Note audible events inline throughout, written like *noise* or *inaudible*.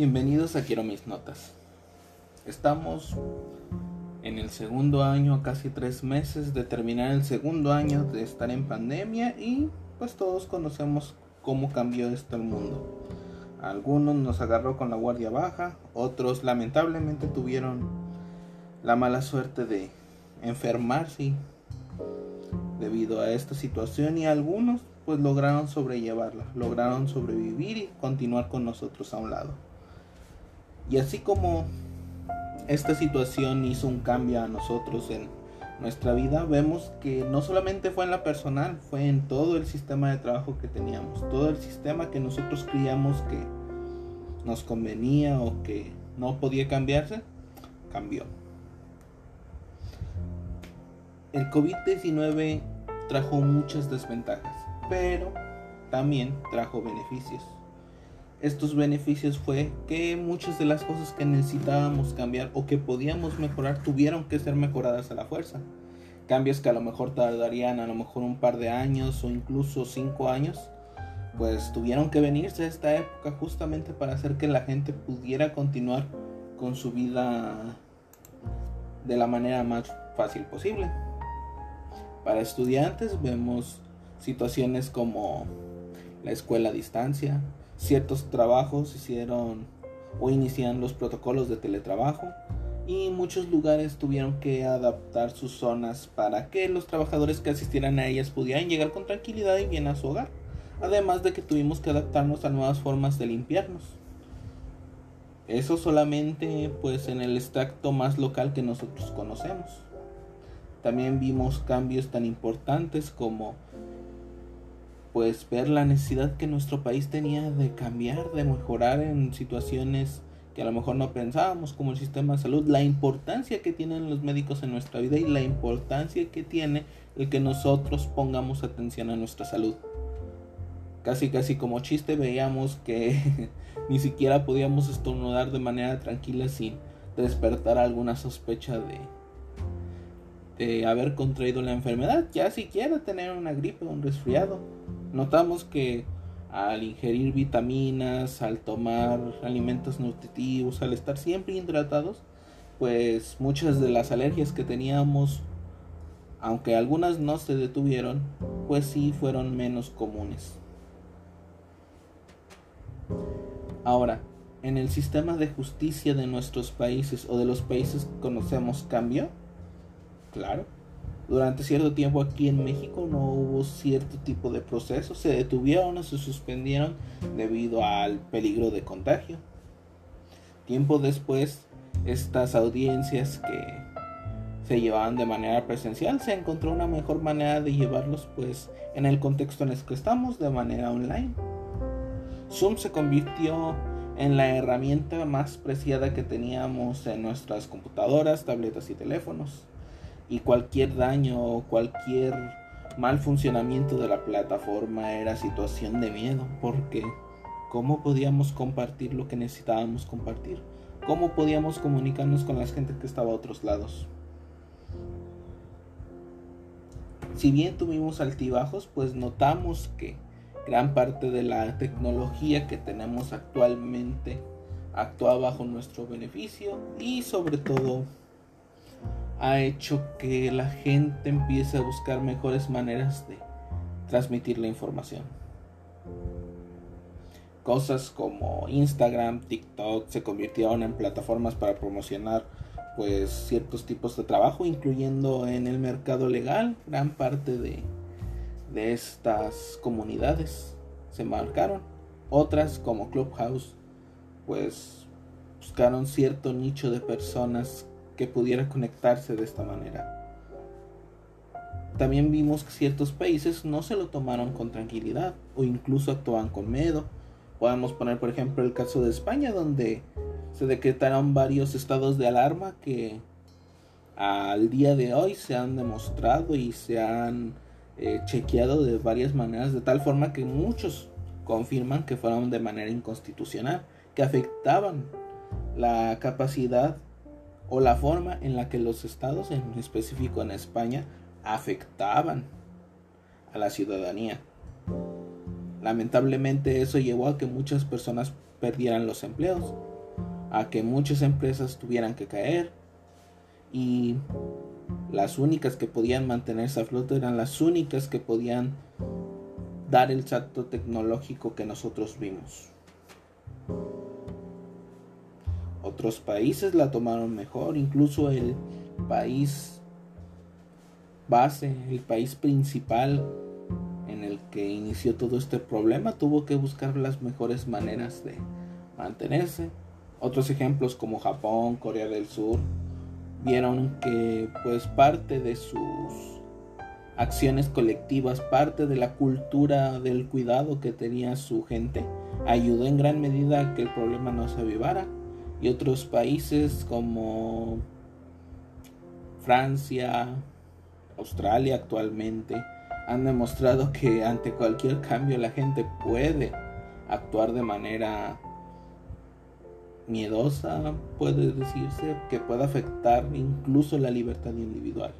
Bienvenidos a Quiero mis notas. Estamos en el segundo año, casi tres meses de terminar el segundo año de estar en pandemia y pues todos conocemos cómo cambió esto el mundo. algunos nos agarró con la guardia baja, otros lamentablemente tuvieron la mala suerte de enfermarse debido a esta situación y algunos pues lograron sobrellevarla, lograron sobrevivir y continuar con nosotros a un lado. Y así como esta situación hizo un cambio a nosotros en nuestra vida, vemos que no solamente fue en la personal, fue en todo el sistema de trabajo que teníamos, todo el sistema que nosotros creíamos que nos convenía o que no podía cambiarse, cambió. El COVID-19 trajo muchas desventajas, pero también trajo beneficios. Estos beneficios fue que muchas de las cosas que necesitábamos cambiar o que podíamos mejorar tuvieron que ser mejoradas a la fuerza. Cambios que a lo mejor tardarían a lo mejor un par de años o incluso cinco años, pues tuvieron que venirse a esta época justamente para hacer que la gente pudiera continuar con su vida de la manera más fácil posible. Para estudiantes vemos situaciones como la escuela a distancia, ciertos trabajos hicieron o inician los protocolos de teletrabajo y muchos lugares tuvieron que adaptar sus zonas para que los trabajadores que asistieran a ellas pudieran llegar con tranquilidad y bien a su hogar. Además de que tuvimos que adaptarnos a nuevas formas de limpiarnos. Eso solamente pues en el extracto más local que nosotros conocemos. También vimos cambios tan importantes como pues ver la necesidad que nuestro país tenía de cambiar, de mejorar en situaciones que a lo mejor no pensábamos, como el sistema de salud, la importancia que tienen los médicos en nuestra vida y la importancia que tiene el que nosotros pongamos atención a nuestra salud. Casi casi como chiste veíamos que *laughs* ni siquiera podíamos estornudar de manera tranquila sin despertar alguna sospecha de, de haber contraído la enfermedad, ya siquiera tener una gripe o un resfriado. Notamos que al ingerir vitaminas, al tomar alimentos nutritivos, al estar siempre hidratados, pues muchas de las alergias que teníamos, aunque algunas no se detuvieron, pues sí fueron menos comunes. Ahora, en el sistema de justicia de nuestros países o de los países que conocemos cambió Claro. Durante cierto tiempo aquí en México no hubo cierto tipo de procesos, se detuvieron o se suspendieron debido al peligro de contagio. Tiempo después, estas audiencias que se llevaban de manera presencial, se encontró una mejor manera de llevarlos pues en el contexto en el que estamos de manera online. Zoom se convirtió en la herramienta más preciada que teníamos en nuestras computadoras, tabletas y teléfonos y cualquier daño o cualquier mal funcionamiento de la plataforma era situación de miedo porque ¿cómo podíamos compartir lo que necesitábamos compartir? ¿Cómo podíamos comunicarnos con la gente que estaba a otros lados? Si bien tuvimos altibajos, pues notamos que gran parte de la tecnología que tenemos actualmente actúa bajo nuestro beneficio y sobre todo ha hecho que la gente empiece a buscar mejores maneras de transmitir la información. Cosas como Instagram, TikTok se convirtieron en plataformas para promocionar pues ciertos tipos de trabajo, incluyendo en el mercado legal, gran parte de, de estas comunidades se marcaron. Otras como Clubhouse pues buscaron cierto nicho de personas que pudiera conectarse de esta manera. También vimos que ciertos países no se lo tomaron con tranquilidad o incluso actuaban con miedo. Podemos poner por ejemplo el caso de España donde se decretaron varios estados de alarma que al día de hoy se han demostrado y se han eh, chequeado de varias maneras de tal forma que muchos confirman que fueron de manera inconstitucional, que afectaban la capacidad o la forma en la que los estados, en específico en España, afectaban a la ciudadanía. Lamentablemente eso llevó a que muchas personas perdieran los empleos, a que muchas empresas tuvieran que caer y las únicas que podían mantenerse a flote eran las únicas que podían dar el salto tecnológico que nosotros vimos. Otros países la tomaron mejor, incluso el país base, el país principal en el que inició todo este problema, tuvo que buscar las mejores maneras de mantenerse. Otros ejemplos como Japón, Corea del Sur, vieron que pues parte de sus acciones colectivas, parte de la cultura del cuidado que tenía su gente, ayudó en gran medida a que el problema no se avivara. Y otros países como Francia, Australia actualmente, han demostrado que ante cualquier cambio la gente puede actuar de manera miedosa, puede decirse, que puede afectar incluso la libertad individual.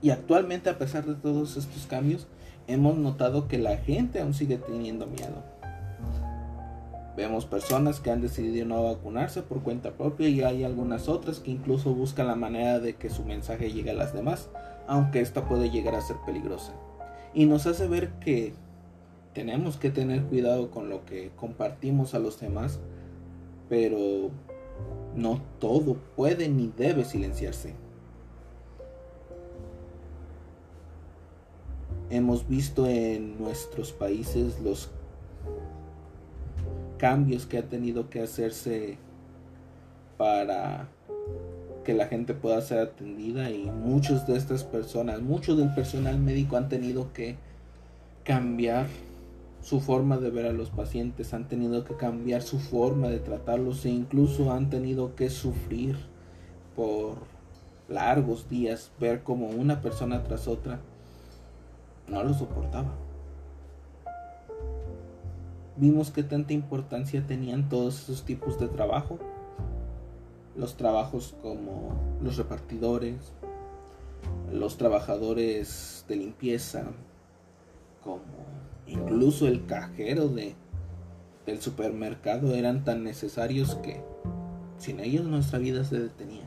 Y actualmente, a pesar de todos estos cambios, hemos notado que la gente aún sigue teniendo miedo. Vemos personas que han decidido no vacunarse por cuenta propia y hay algunas otras que incluso buscan la manera de que su mensaje llegue a las demás, aunque esta puede llegar a ser peligrosa. Y nos hace ver que tenemos que tener cuidado con lo que compartimos a los demás pero no todo puede ni debe silenciarse. Hemos visto en nuestros países los cambios que ha tenido que hacerse para que la gente pueda ser atendida y muchas de estas personas, muchos del personal médico han tenido que cambiar su forma de ver a los pacientes, han tenido que cambiar su forma de tratarlos e incluso han tenido que sufrir por largos días ver como una persona tras otra no lo soportaba. Vimos que tanta importancia tenían todos esos tipos de trabajo. Los trabajos como los repartidores, los trabajadores de limpieza, como incluso el cajero de, del supermercado eran tan necesarios que sin ellos nuestra vida se detenía.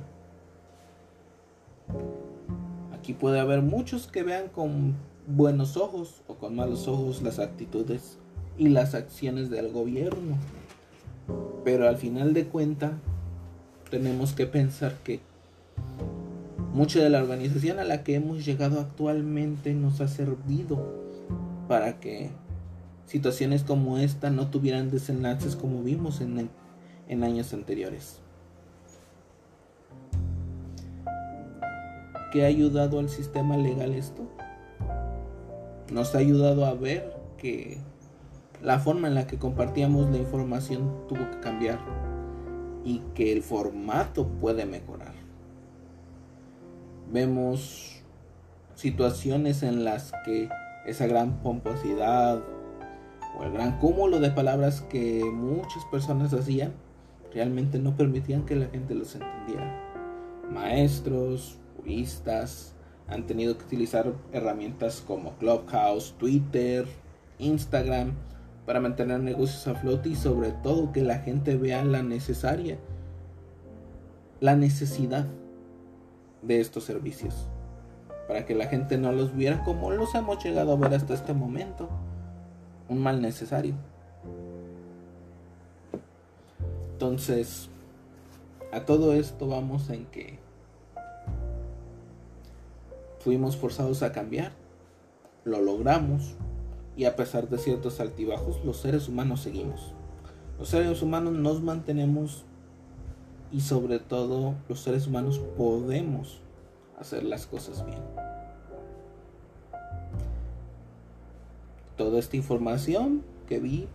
Aquí puede haber muchos que vean con buenos ojos o con malos ojos las actitudes y las acciones del gobierno. Pero al final de cuenta tenemos que pensar que mucha de la organización a la que hemos llegado actualmente nos ha servido para que situaciones como esta no tuvieran desenlaces como vimos en, en años anteriores. ¿Qué ha ayudado al sistema legal esto? Nos ha ayudado a ver que la forma en la que compartíamos la información tuvo que cambiar y que el formato puede mejorar. Vemos situaciones en las que esa gran pomposidad o el gran cúmulo de palabras que muchas personas hacían realmente no permitían que la gente los entendiera. Maestros, juristas, han tenido que utilizar herramientas como Clubhouse, Twitter, Instagram para mantener negocios a flote y sobre todo que la gente vea la necesaria, la necesidad de estos servicios para que la gente no los viera como los hemos llegado a ver hasta este momento. Un mal necesario. Entonces, a todo esto vamos en que fuimos forzados a cambiar, lo logramos y a pesar de ciertos altibajos, los seres humanos seguimos. Los seres humanos nos mantenemos y sobre todo los seres humanos podemos hacer las cosas bien. Toda esta información que vi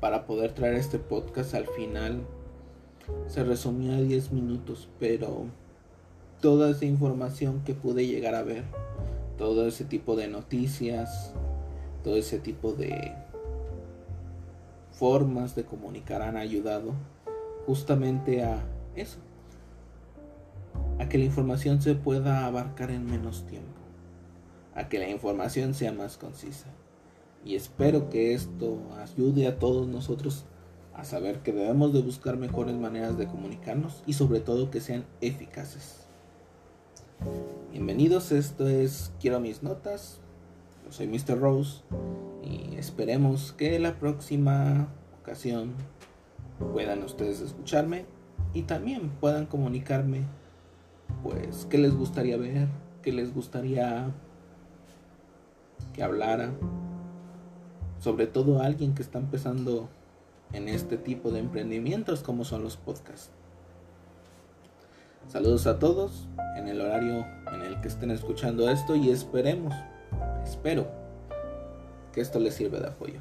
para poder traer este podcast al final se resumió a 10 minutos, pero toda esa información que pude llegar a ver, todo ese tipo de noticias, todo ese tipo de formas de comunicar han ayudado justamente a eso, a que la información se pueda abarcar en menos tiempo, a que la información sea más concisa. Y espero que esto ayude a todos nosotros a saber que debemos de buscar mejores maneras de comunicarnos y sobre todo que sean eficaces. Bienvenidos, esto es Quiero mis notas. Soy Mr. Rose y esperemos que la próxima ocasión puedan ustedes escucharme y también puedan comunicarme pues qué les gustaría ver, qué les gustaría que hablara, sobre todo a alguien que está empezando en este tipo de emprendimientos como son los podcasts. Saludos a todos en el horario en el que estén escuchando esto y esperemos, espero que esto les sirva de apoyo.